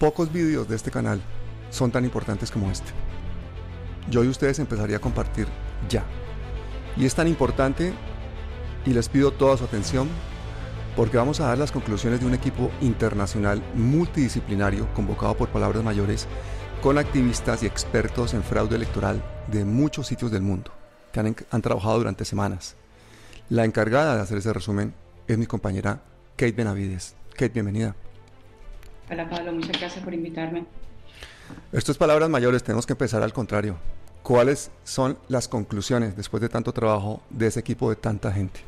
Pocos vídeos de este canal son tan importantes como este. Yo y ustedes empezaría a compartir ya. Y es tan importante y les pido toda su atención porque vamos a dar las conclusiones de un equipo internacional multidisciplinario convocado por Palabras Mayores con activistas y expertos en fraude electoral de muchos sitios del mundo que han, han trabajado durante semanas. La encargada de hacer ese resumen es mi compañera Kate Benavides. Kate, bienvenida. Hola Pablo, muchas gracias por invitarme. Esto es palabras mayores, tenemos que empezar al contrario. ¿Cuáles son las conclusiones después de tanto trabajo de ese equipo de tanta gente?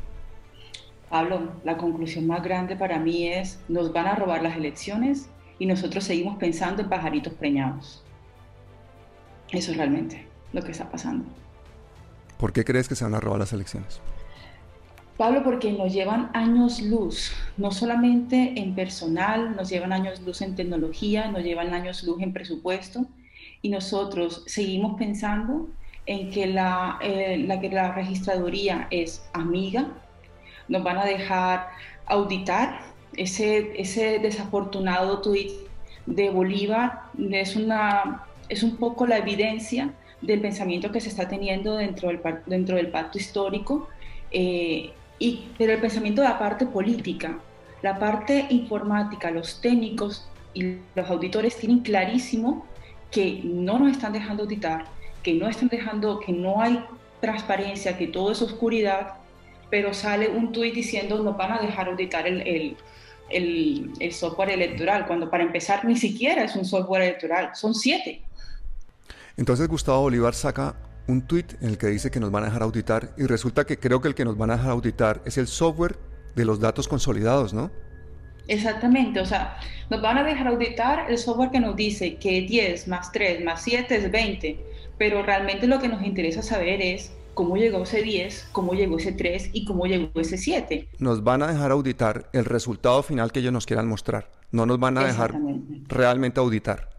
Pablo, la conclusión más grande para mí es, nos van a robar las elecciones y nosotros seguimos pensando en pajaritos preñados. Eso es realmente lo que está pasando. ¿Por qué crees que se van a robar las elecciones? Pablo, porque nos llevan años luz, no solamente en personal, nos llevan años luz en tecnología, nos llevan años luz en presupuesto, y nosotros seguimos pensando en que la, eh, la, que la registraduría es amiga, nos van a dejar auditar ese, ese desafortunado tuit de Bolívar, es, una, es un poco la evidencia del pensamiento que se está teniendo dentro del, dentro del pacto histórico. Eh, y, pero el pensamiento de la parte política, la parte informática, los técnicos y los auditores tienen clarísimo que no nos están dejando auditar, que no están dejando, que no hay transparencia, que todo es oscuridad, pero sale un tuit diciendo nos van a dejar auditar el, el, el, el, software electoral, cuando para empezar ni siquiera es un software electoral, son siete. Entonces Gustavo Bolívar saca un tuit en el que dice que nos van a dejar auditar y resulta que creo que el que nos van a dejar auditar es el software de los datos consolidados, ¿no? Exactamente, o sea, nos van a dejar auditar el software que nos dice que 10 más 3 más 7 es 20, pero realmente lo que nos interesa saber es cómo llegó ese 10, cómo llegó ese 3 y cómo llegó ese 7. Nos van a dejar auditar el resultado final que ellos nos quieran mostrar, no nos van a dejar realmente auditar.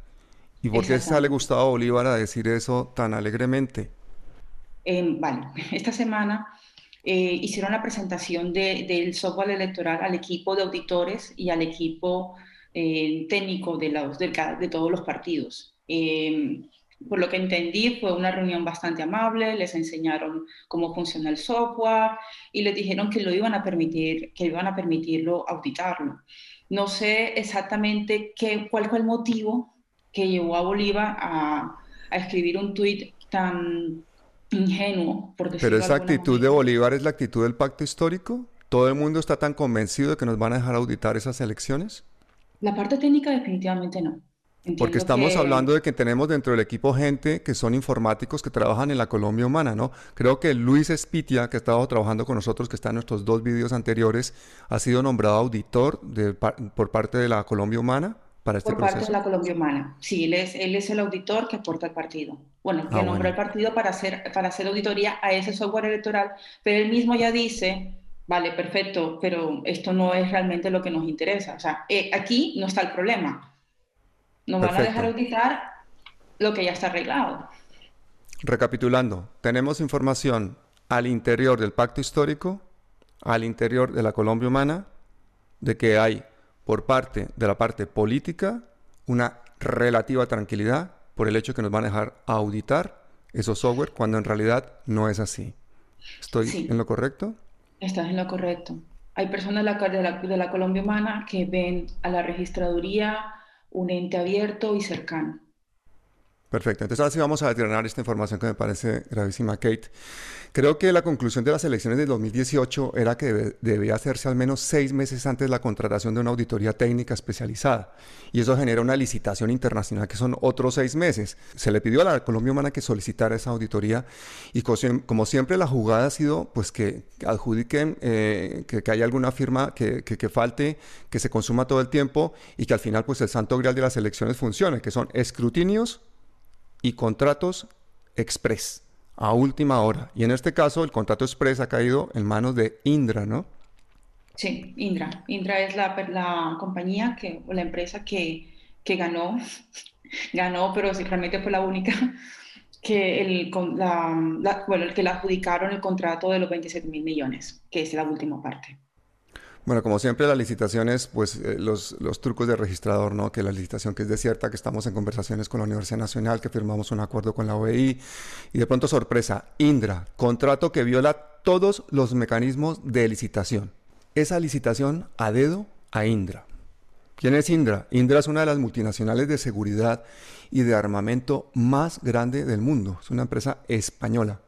¿Y por qué sale Gustavo Bolívar a decir eso tan alegremente? Eh, vale, esta semana eh, hicieron la presentación del software electoral al equipo de auditores y al equipo eh, técnico de, los, de, de, todos los partidos. Eh, por lo que entendí, fue una reunión bastante amable, les enseñaron cómo funciona el software y les dijeron que lo iban a permitir, que iban a permitirlo auditarlo. No sé exactamente qué, cuál fue el motivo que llevó a Bolívar a, a escribir un tuit tan ingenuo, por decirlo Pero esa actitud de Bolívar es la actitud del pacto histórico. ¿Todo el mundo está tan convencido de que nos van a dejar auditar esas elecciones? La parte técnica definitivamente no. Porque estamos hablando de que tenemos dentro del equipo gente que son informáticos que trabajan en la Colombia Humana, ¿no? Creo que Luis Espitia, que ha estado trabajando con nosotros, que está en nuestros dos vídeos anteriores, ha sido nombrado auditor de, por parte de la Colombia Humana para este por parte de la Colombia Humana. Sí, él es, él es el auditor que aporta el partido. Bueno, que ah, nombró el partido para hacer, para hacer auditoría a ese software electoral, pero él mismo ya dice, vale, perfecto, pero esto no es realmente lo que nos interesa. O sea, eh, aquí no está el problema. Nos van a dejar auditar lo que ya está arreglado. Recapitulando, tenemos información al interior del pacto histórico, al interior de la Colombia Humana, de que hay por parte de la parte política una relativa tranquilidad por el hecho que nos van a dejar auditar esos software cuando en realidad no es así. ¿Estoy en lo correcto? Estás en lo correcto. Hay personas de la, de la Colombia Humana que ven a la registraduría un ente abierto y cercano. Perfecto. Entonces ahora sí vamos a determinar esta información que me parece gravísima, Kate. Creo que la conclusión de las elecciones del 2018 era que debía hacerse al menos seis meses antes la contratación de una auditoría técnica especializada. Y eso genera una licitación internacional que son otros seis meses. Se le pidió a la Colombia Humana que solicitara esa auditoría y como siempre la jugada ha sido pues que adjudiquen, eh, que, haya alguna firma que, que, que falte, que se consuma todo el tiempo y que al final pues el santo grial de las elecciones funcione, que son escrutinios y contratos express a última hora. Y en este caso el contrato express ha caído en manos de Indra, ¿no? Sí, Indra. Indra es la, la compañía que, o la empresa que, que ganó, ganó, pero realmente fue la única que el, la, bueno, el que le adjudicaron el contrato de los 27 mil millones, que es la última parte. Bueno, como siempre, las licitaciones, pues eh, los, los, trucos de registrador, ¿no? Que la licitación que es desierta, que estamos en conversaciones con la Universidad Nacional, que firmamos un acuerdo con la OEI, y de pronto sorpresa, Indra, contrato que viola todos los mecanismos de licitación. Esa licitación a dedo a Indra. ¿Quién es Indra? Indra es una de las multinacionales de seguridad y de armamento más grande del mundo. Es una empresa española.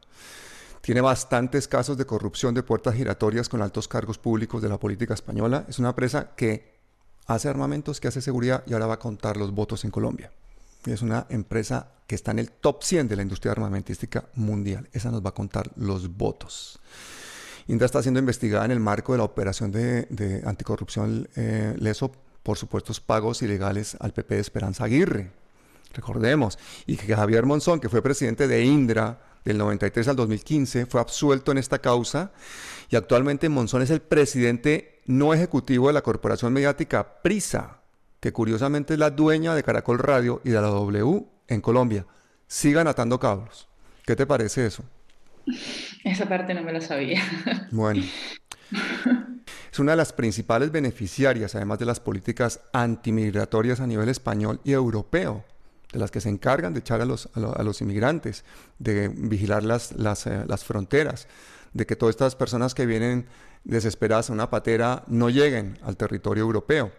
Tiene bastantes casos de corrupción de puertas giratorias con altos cargos públicos de la política española. Es una empresa que hace armamentos, que hace seguridad y ahora va a contar los votos en Colombia. Es una empresa que está en el top 100 de la industria armamentística mundial. Esa nos va a contar los votos. Indra está siendo investigada en el marco de la operación de, anticorrupción eh, LESO por supuestos pagos ilegales al PP de Esperanza Aguirre. Recordemos. Y que Javier Monzón, que fue presidente de Indra, del 93 al 2015, fue absuelto en esta causa y actualmente Monzón es el presidente no ejecutivo de la corporación mediática Prisa, que curiosamente es la dueña de Caracol Radio y de la W en Colombia. Sigan atando cabos. ¿Qué te parece eso? Esa parte no me la sabía. Bueno. Es una de las principales beneficiarias, además de las políticas antimigratorias a nivel español y europeo de las que se encargan de echar a los, a, los inmigrantes, de vigilar las, las, eh, las, fronteras, de que todas estas personas que vienen desesperadas a una patera no lleguen al territorio europeo.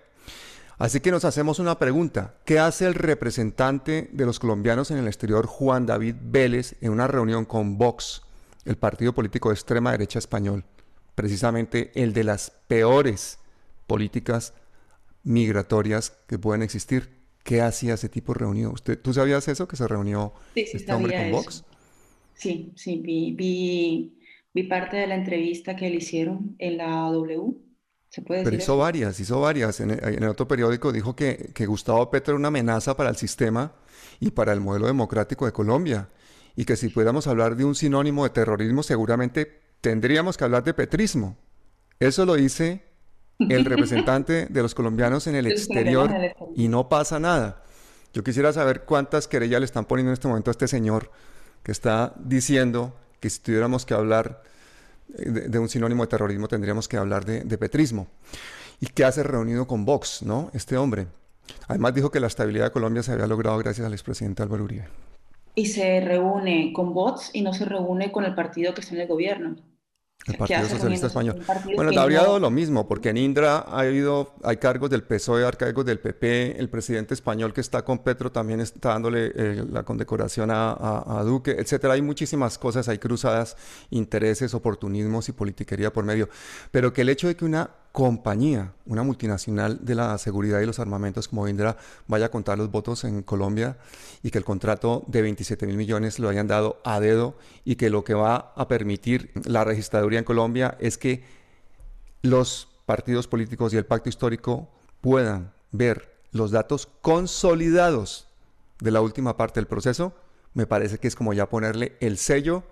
Así que nos hacemos una pregunta. ¿Qué hace el representante de los colombianos en el exterior, Juan David Vélez, en una reunión con Vox, el partido político de extrema derecha español? Precisamente el de las peores políticas migratorias que pueden existir ¿Qué hacía ese tipo reunido? ¿Usted, ¿Tú sabías eso, que se reunió este hombre con Vox? Sí, sí, vi, vi, parte de la entrevista que le hicieron en la W. ¿Se puede decir Pero hizo varias, hizo varias. En el, otro periódico dijo que, que Gustavo Petro era una amenaza para el sistema y para el modelo democrático de Colombia. Y que si pudiéramos hablar de un sinónimo de terrorismo, seguramente tendríamos que hablar de petrismo. Eso lo dice el representante de los colombianos en el exterior y no pasa nada. Yo quisiera saber cuántas querellas le están poniendo en este momento a este señor que está diciendo que si tuviéramos que hablar eh, de, un sinónimo de terrorismo tendríamos que hablar de, petrismo. ¿Y qué hace reunido con Vox, no? Este hombre. Además dijo que la estabilidad de Colombia se había logrado gracias al expresidente Álvaro Uribe. Y se reúne con Vox y no se reúne con el partido que está en el gobierno. El Partido Socialista Español. Bueno, habría dado lo mismo, porque en Indra ha habido, hay cargos del PSOE, hay cargos del PP, el presidente español que está con Petro también está dándole eh, la condecoración a, a, Duque, etcétera. Hay muchísimas cosas, hay cruzadas, intereses, oportunismos y politiquería por medio. Pero que el hecho de que una compañía, una multinacional de la seguridad y los armamentos como Indra, vaya a contar los votos en Colombia y que el contrato de 27 mil millones lo hayan dado a dedo y que lo que va a permitir la registraduría en Colombia es que los partidos políticos y el pacto histórico puedan ver los datos consolidados de la última parte del proceso, me parece que es como ya ponerle el sello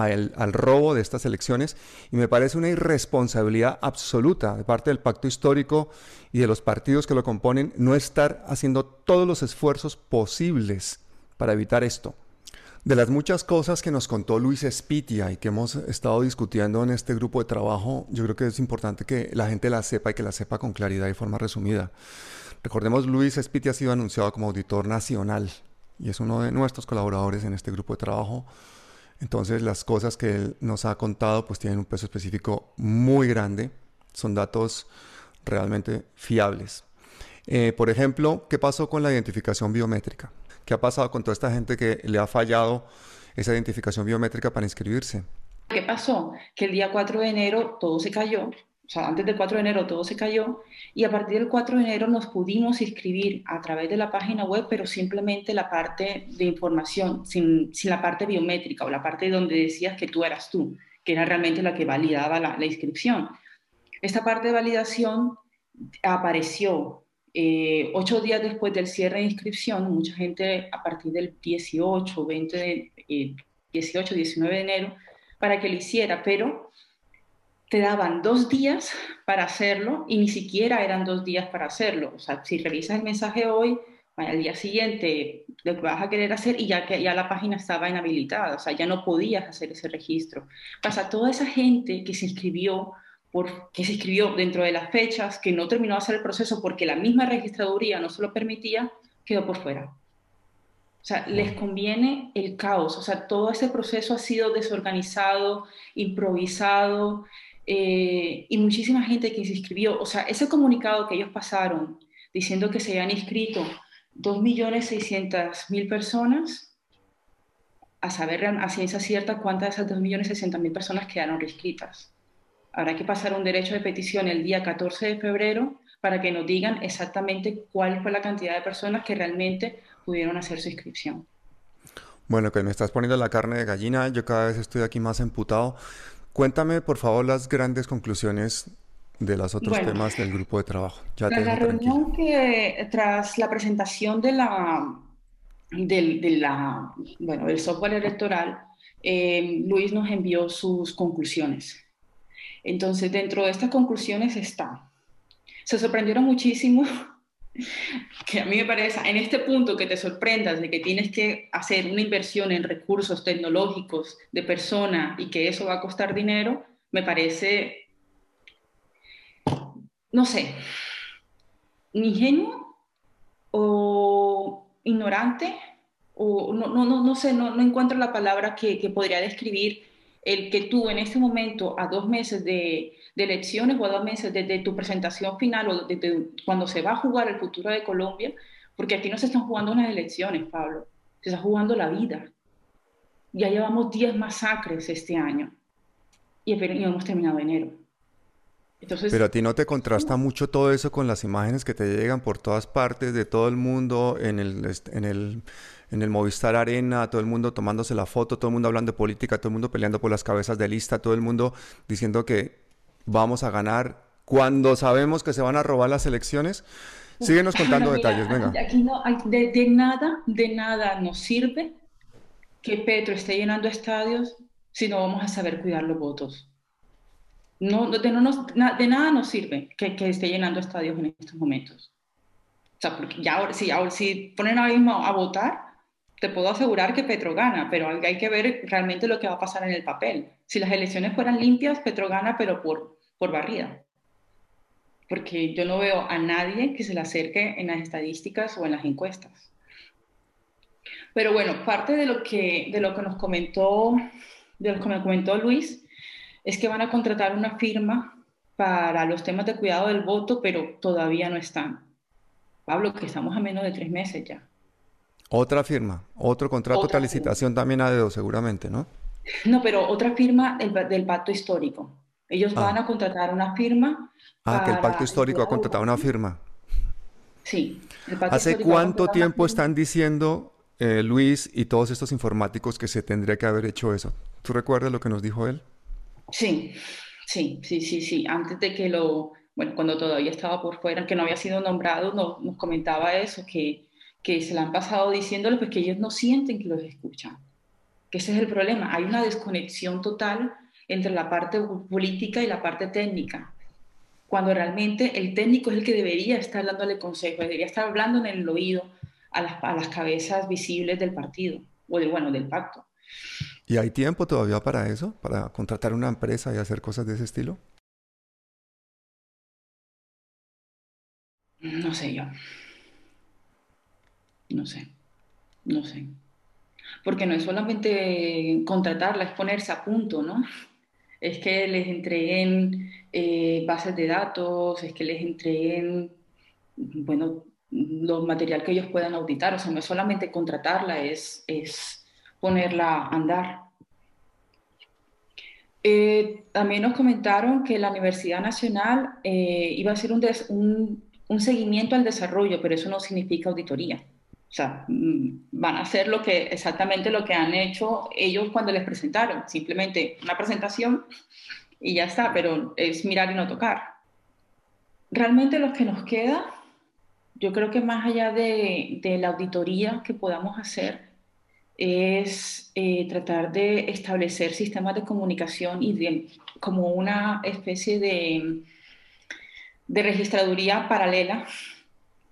al, robo de estas elecciones y me parece una irresponsabilidad absoluta de parte del pacto histórico y de los partidos que lo componen no estar haciendo todos los esfuerzos posibles para evitar esto. De las muchas cosas que nos contó Luis Espitia y que hemos estado discutiendo en este grupo de trabajo, yo creo que es importante que la gente la sepa y que la sepa con claridad y forma resumida. Recordemos, Luis Espitia ha sido anunciado como auditor nacional y es uno de nuestros colaboradores en este grupo de trabajo entonces las cosas que él nos ha contado pues tienen un peso específico muy grande, son datos realmente fiables. Eh, por ejemplo, ¿qué pasó con la identificación biométrica? ¿Qué ha pasado con toda esta gente que le ha fallado esa identificación biométrica para inscribirse? ¿Qué pasó? Que el día 4 de enero todo se cayó, o sea, antes del 4 de enero todo se cayó y a partir del 4 de enero nos pudimos inscribir a través de la página web, pero simplemente la parte de información, sin, sin la parte biométrica o la parte donde decías que tú eras tú, que era realmente la que validaba la, la inscripción. Esta parte de validación apareció eh, ocho días después del cierre de inscripción, mucha gente a partir del 18, 20 eh, 18, 19 de enero, para que lo hiciera, pero te daban dos días para hacerlo y ni siquiera eran dos días para hacerlo. O sea, si revisas el mensaje hoy, al día siguiente lo que vas a querer hacer y ya que ya la página estaba inhabilitada, o sea, ya no podías hacer ese registro. Pasa toda esa gente que se inscribió por, que se inscribió dentro de las fechas, que no terminó de hacer el proceso porque la misma registraduría no se lo permitía, quedó por fuera. O sea, les conviene el caos. O sea, todo ese proceso ha sido desorganizado, improvisado, eh, y muchísima gente que se inscribió. O sea, ese comunicado que ellos pasaron diciendo que se habían inscrito 2.600.000 personas, a saber a ciencia cierta cuántas de esas 2.600.000 personas quedaron reinscritas. Habrá que pasar un derecho de petición el día 14 de febrero para que nos digan exactamente cuál fue la cantidad de personas que realmente pudieron hacer su inscripción. Bueno, que me estás poniendo la carne de gallina, yo cada vez estoy aquí más emputado. Cuéntame, por favor, las grandes conclusiones de los otros temas del grupo de trabajo. Ya tras la reunión que, tras la presentación de la, del, de la, bueno, del software electoral, eh, Luis nos envió sus conclusiones. Entonces, dentro de estas conclusiones está, se sorprendieron muchísimo, que a mí me parece, en este punto que te sorprendas de que tienes que hacer una inversión en recursos tecnológicos de persona y que eso va a costar dinero, me parece, no sé, ingenuo o ignorante, o no, no, no, no sé, no, no encuentro la palabra que, que podría describir el que tú en este momento, a dos meses de, elecciones o a dos meses desde tu presentación final o desde cuando se va a jugar el futuro de Colombia, porque aquí no se están jugando unas elecciones, Pablo, se está jugando la vida. Ya llevamos 10 masacres este año y, hemos terminado enero. Entonces, Pero a ti no te contrasta mucho todo eso con las imágenes que te llegan por todas partes de todo el mundo en el, en el en el Movistar Arena, todo el mundo tomándose la foto, todo el mundo hablando de política, todo el mundo peleando por las cabezas de lista, todo el mundo diciendo que vamos a ganar cuando sabemos que se van a robar las elecciones. Síguenos contando detalles, venga. Aquí no, de, de, nada, de nada nos sirve que Petro esté llenando estadios si no vamos a saber cuidar los votos. No, de, no de nada nos sirve que, que, esté llenando estadios en estos momentos. O sea, porque ya ahora, si, ahora, si ponen ahora mismo a votar, te puedo asegurar que Petro gana, pero hay que ver realmente lo que va a pasar en el papel. Si las elecciones fueran limpias, Petro gana, pero por, por barrida. Porque yo no veo a nadie que se le acerque en las estadísticas o en las encuestas. Pero bueno, parte de lo que, de lo que nos comentó, de lo que me comentó Luis, es que van a contratar una firma para los temas de cuidado del voto, pero todavía no están. Pablo, que estamos a menos de tres meses ya. Otra firma, otro contrato, otra licitación también a dedo seguramente, ¿no? No, pero otra firma del, pacto histórico. Ellos van ah. a contratar una firma. Ah, que el pacto histórico ha contratado una firma. Sí. ¿Hace cuánto tiempo están diciendo eh, Luis y todos estos informáticos que se tendría que haber hecho eso? ¿Tú recuerdas lo que nos dijo él? Sí, sí, sí, sí, sí. Antes de que lo, bueno, cuando todavía estaba por fuera, que no había sido nombrado, nos comentaba eso, que que se la han pasado diciéndole pues que ellos no sienten que los escuchan. Que ese es el problema. Hay una desconexión total entre la parte política y la parte técnica. Cuando realmente el técnico es el que debería estar dándole consejo, debería estar hablando en el oído a las, a las cabezas visibles del partido o del, bueno, del pacto. ¿Y hay tiempo todavía para eso? ¿Para contratar una empresa y hacer cosas de ese estilo? No sé yo. No sé, no sé. Porque no es solamente contratarla, es ponerse a punto, ¿no? Es que les entreguen eh, bases de datos, es que les entreguen, bueno, los material que ellos puedan auditar. O sea, no es solamente contratarla, es, es ponerla a andar. Eh, también nos comentaron que la Universidad Nacional eh, iba a hacer un, un seguimiento al desarrollo, pero eso no significa auditoría. O sea, mm, van a hacer lo que, exactamente lo que han hecho ellos cuando les presentaron, simplemente una presentación y ya está, pero es mirar y no tocar. Realmente lo que nos queda, yo creo que más allá de, de la auditoría que podamos hacer, es eh, tratar de establecer sistemas de comunicación y de, como una especie de, de registraduría paralela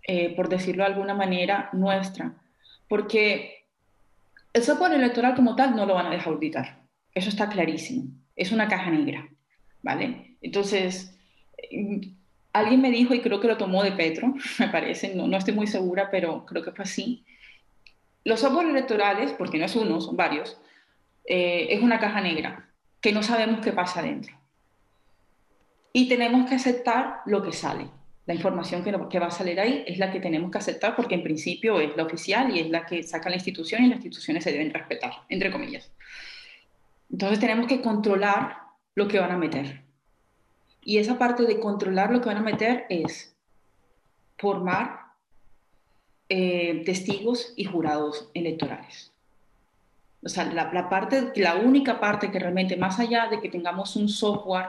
eh, por decirlo de alguna manera, nuestra. Porque el software electoral como tal no lo van a dejar auditar. Eso está clarísimo. Es una caja negra, ¿vale? Entonces, alguien me dijo, y creo que lo tomó de Petro, me parece, no, no estoy muy segura, pero creo que fue así. Los software electorales, porque no es uno, son varios, eh, es una caja negra, que no sabemos qué pasa dentro. Y tenemos que aceptar lo que sale. La información que, que, va a salir ahí es la que tenemos que aceptar porque en principio es la oficial y es la que saca la institución y las instituciones se deben respetar, entre comillas. Entonces tenemos que controlar lo que van a meter. Y esa parte de controlar lo que van a meter es formar eh, testigos y jurados electorales. O sea, la, parte, la única parte que realmente, más allá de que tengamos un software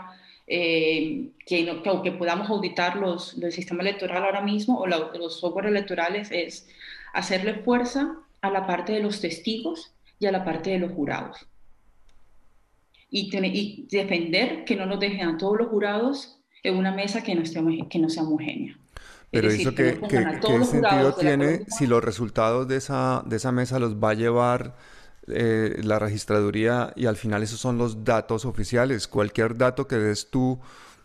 eh, que, que, podamos auditar los, el sistema electoral ahora mismo o los software electorales, es hacerle fuerza a la parte de los testigos y a la parte de los jurados y, defender que no nos dejen a todos los jurados en una mesa que no, esté, que no sea homogénea. Pero eso que, ¿qué sentido tiene si los resultados de esa, de esa mesa los va a llevar eh, la registraduría y al final esos son los datos oficiales? Cualquier dato que des tú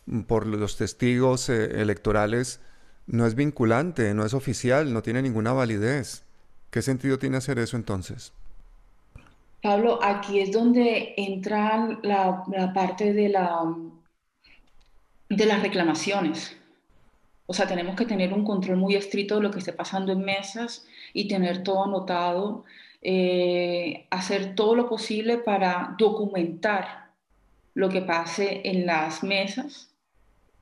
mm, por los testigos eh, electorales no es vinculante, no es oficial, no tiene ninguna validez. ¿Qué sentido tiene hacer eso entonces? Pablo, aquí es donde entra la, parte de, la, de las reclamaciones. O sea, tenemos que tener un control muy estricto de lo que esté pasando en mesas y tener todo anotado, eh, hacer todo lo posible para documentar lo que pase en las mesas,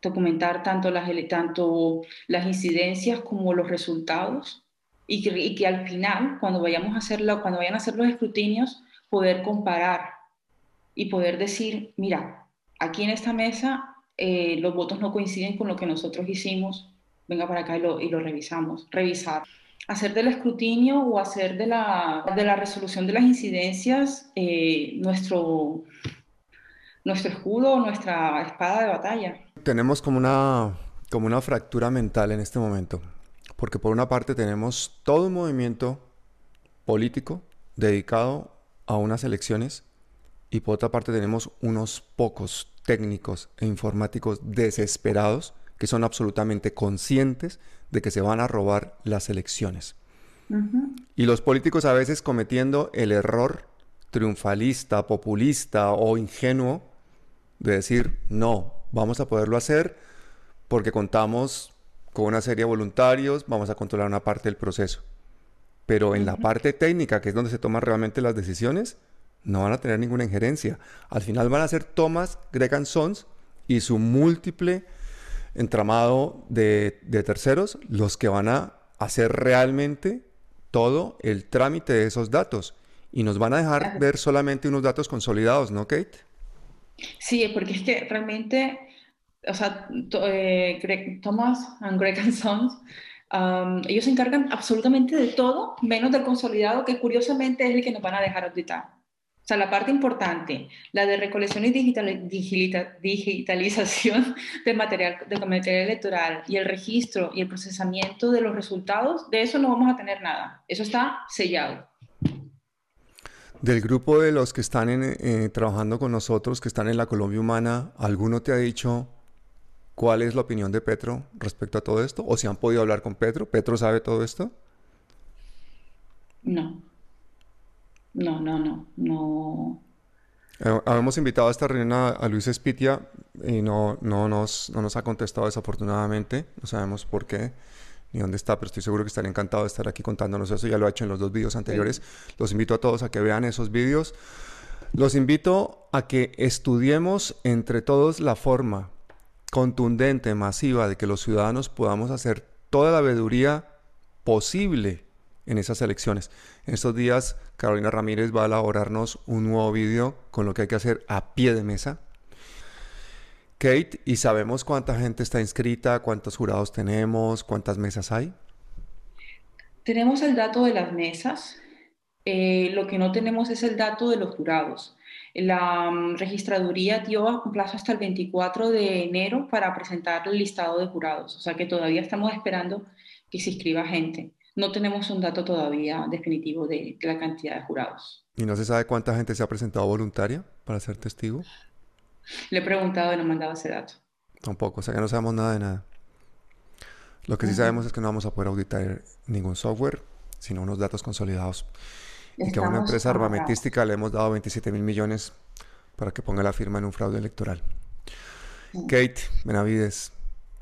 documentar tanto las, tanto las incidencias como los resultados y que, al final, cuando, vayamos a hacerlo, cuando vayan a hacer los escrutinios, poder comparar y poder decir, mira, aquí en esta mesa eh, los votos no coinciden con lo que nosotros hicimos, venga para acá y lo, y lo revisamos. Revisar. Hacer del escrutinio o hacer de la, resolución de las incidencias eh, nuestro, escudo, nuestra espada de batalla. Tenemos como una, como una fractura mental en este momento, porque por una parte tenemos todo un movimiento político dedicado a unas elecciones y por otra parte tenemos unos pocos técnicos e informáticos desesperados que son absolutamente conscientes de que se van a robar las elecciones. Y los políticos a veces cometiendo el error triunfalista, populista o ingenuo de decir, no, vamos a poderlo hacer porque contamos con una serie de voluntarios, vamos a controlar una parte del proceso. Pero en la parte técnica, que es donde se toman realmente las decisiones, no van a tener ninguna injerencia. Al final van a ser Thomas Gregan Sons y su múltiple entramado de, terceros los que van a hacer realmente todo el trámite de esos datos. Y nos van a dejar ver solamente unos datos consolidados, ¿no, Kate? Sí, porque es que realmente, o sea, eh, Thomas and Gregan Sons ellos se encargan absolutamente de todo, menos del consolidado, que curiosamente es el que nos van a dejar auditar. O sea, la parte importante, la de recolección y digitalización del material, del material electoral y el registro y el procesamiento de los resultados, de eso no vamos a tener nada. Eso está sellado. Del grupo de los que están eh, trabajando con nosotros, que están en la Colombia Humana, ¿alguno te ha dicho ¿Cuál es la opinión de Petro respecto a todo esto? ¿O si han podido hablar con Petro? ¿Petro sabe todo esto? No. No, no, no. No. Habíamos invitado a esta reunión a, Luis Espitia y no, no, nos, no nos ha contestado desafortunadamente. No sabemos por qué ni dónde está, pero estoy seguro que estaría encantado de estar aquí contándonos eso. Ya lo ha hecho en los dos vídeos anteriores. Los invito a todos a que vean esos vídeos. Los invito a que estudiemos entre todos la forma contundente, masiva, de que los ciudadanos podamos hacer toda la veeduría posible en esas elecciones. En estos días, Carolina Ramírez va a elaborarnos un nuevo vídeo con lo que hay que hacer a pie de mesa. Kate, ¿y sabemos cuánta gente está inscrita, cuántos jurados tenemos, cuántas mesas hay? Tenemos el dato de las mesas, eh, lo que no tenemos es el dato de los jurados. La mm, registraduría dio un plazo hasta el 24 de enero para presentar el listado de jurados, o sea que todavía estamos esperando que se inscriba gente. No tenemos un dato todavía definitivo de, la cantidad de jurados. ¿Y no se sabe cuánta gente se ha presentado voluntaria para ser testigo? Le he preguntado y no me han dado ese dato. Tampoco, o sea que no sabemos nada de nada. Lo que sí sabemos es que no vamos a poder auditar ningún software, sino unos datos consolidados. y que a una empresa armamentística le hemos dado 27 mil millones para que ponga la firma en un fraude electoral. Kate Benavides,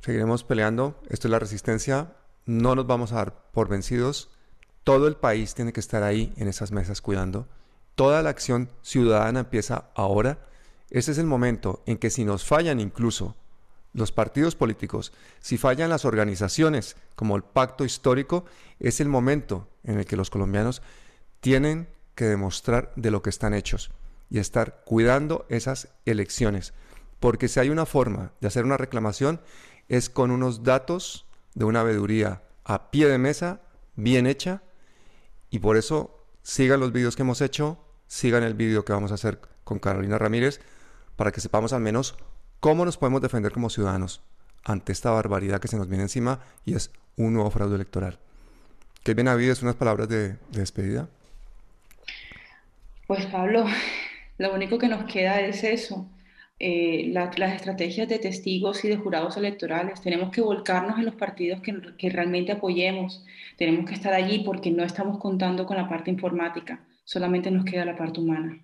seguiremos peleando. Esto es la resistencia. No nos vamos a dar por vencidos. Todo el país tiene que estar ahí en esas mesas cuidando. Toda la acción ciudadana empieza ahora. Ese es el momento en que si nos fallan incluso los partidos políticos, si fallan las organizaciones como el pacto histórico, es el momento en el que los colombianos tienen que demostrar de lo que están hechos y estar cuidando esas elecciones. Porque si hay una forma de hacer una reclamación es con unos datos de una veeduría a pie de mesa, bien hecha, y por eso sigan los vídeos que hemos hecho, sigan el vídeo que vamos a hacer con Carolina Ramírez, para que sepamos al menos ¿Cómo nos podemos defender como ciudadanos ante esta barbaridad que se nos viene encima y es un nuevo fraude electoral? ¿Qué bien es unas palabras de, despedida? Pues Pablo, lo único que nos queda es eso, eh, las estrategias de testigos y de jurados electorales. Tenemos que volcarnos en los partidos que, que, realmente apoyemos. Tenemos que estar allí porque no estamos contando con la parte informática, solamente nos queda la parte humana.